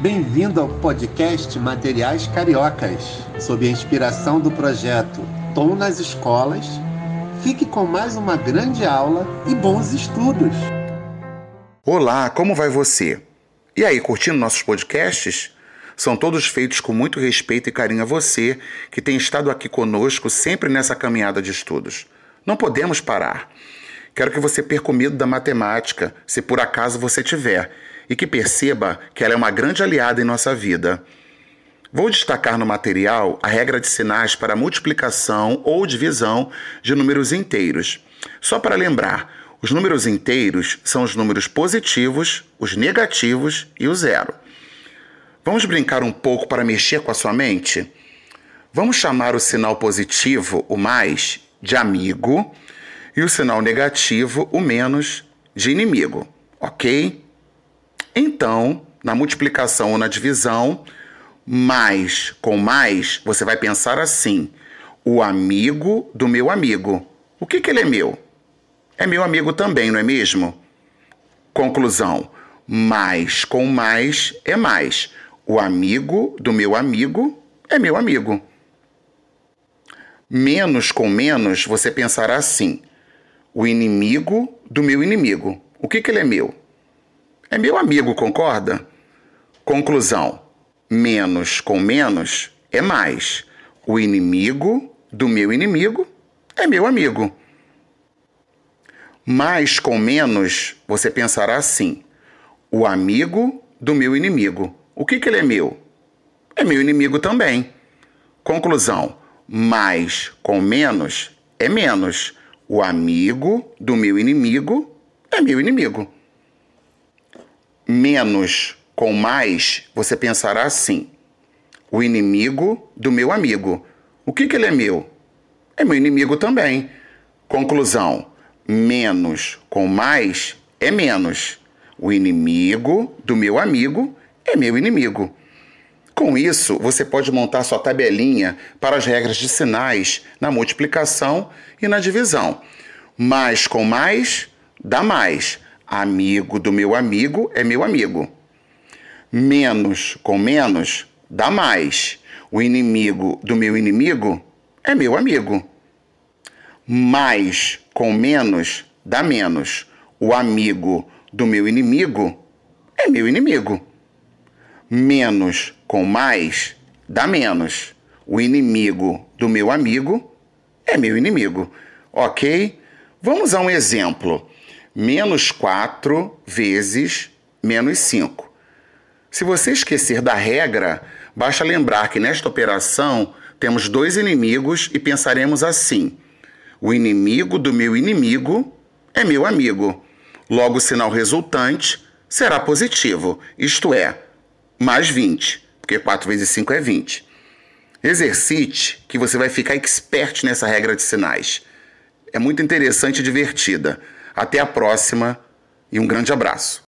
Bem-vindo ao podcast Materiais Cariocas, sob a inspiração do projeto Tom nas Escolas. Fique com mais uma grande aula e bons estudos. Olá, como vai você? E aí, curtindo nossos podcasts? São todos feitos com muito respeito e carinho a você que tem estado aqui conosco sempre nessa caminhada de estudos. Não podemos parar. Quero que você perca o medo da matemática, se por acaso você tiver, e que perceba que ela é uma grande aliada em nossa vida. Vou destacar no material a regra de sinais para multiplicação ou divisão de números inteiros. Só para lembrar, os números inteiros são os números positivos, os negativos e o zero. Vamos brincar um pouco para mexer com a sua mente? Vamos chamar o sinal positivo, o mais, de amigo e o sinal negativo, o menos, de inimigo, ok? Então, na multiplicação ou na divisão, mais com mais, você vai pensar assim: o amigo do meu amigo. O que, que ele é meu? É meu amigo também, não é mesmo? Conclusão: mais com mais é mais. O amigo do meu amigo é meu amigo. Menos com menos, você pensará assim: o inimigo do meu inimigo. O que, que ele é meu? É meu amigo, concorda? Conclusão: menos com menos é mais. O inimigo do meu inimigo é meu amigo. Mais com menos, você pensará assim: o amigo do meu inimigo. O que, que ele é meu? É meu inimigo também. Conclusão: mais com menos é menos. O amigo do meu inimigo é meu inimigo. Menos com mais, você pensará assim: o inimigo do meu amigo. O que, que ele é meu? É meu inimigo também. Conclusão: menos com mais é menos. O inimigo do meu amigo é meu inimigo. Com isso, você pode montar sua tabelinha para as regras de sinais na multiplicação e na divisão. Mais com mais dá mais. Amigo do meu amigo é meu amigo. Menos com menos dá mais. O inimigo do meu inimigo é meu amigo. Mais com menos dá menos. O amigo do meu inimigo é meu inimigo. Menos com mais dá menos. O inimigo do meu amigo é meu inimigo. Ok? Vamos a um exemplo. Menos 4 vezes menos 5. Se você esquecer da regra, basta lembrar que nesta operação temos dois inimigos e pensaremos assim: o inimigo do meu inimigo é meu amigo. Logo, o sinal resultante será positivo, isto é, mais 20, porque 4 vezes 5 é 20. Exercite que você vai ficar expert nessa regra de sinais. É muito interessante e divertida. Até a próxima e um grande abraço.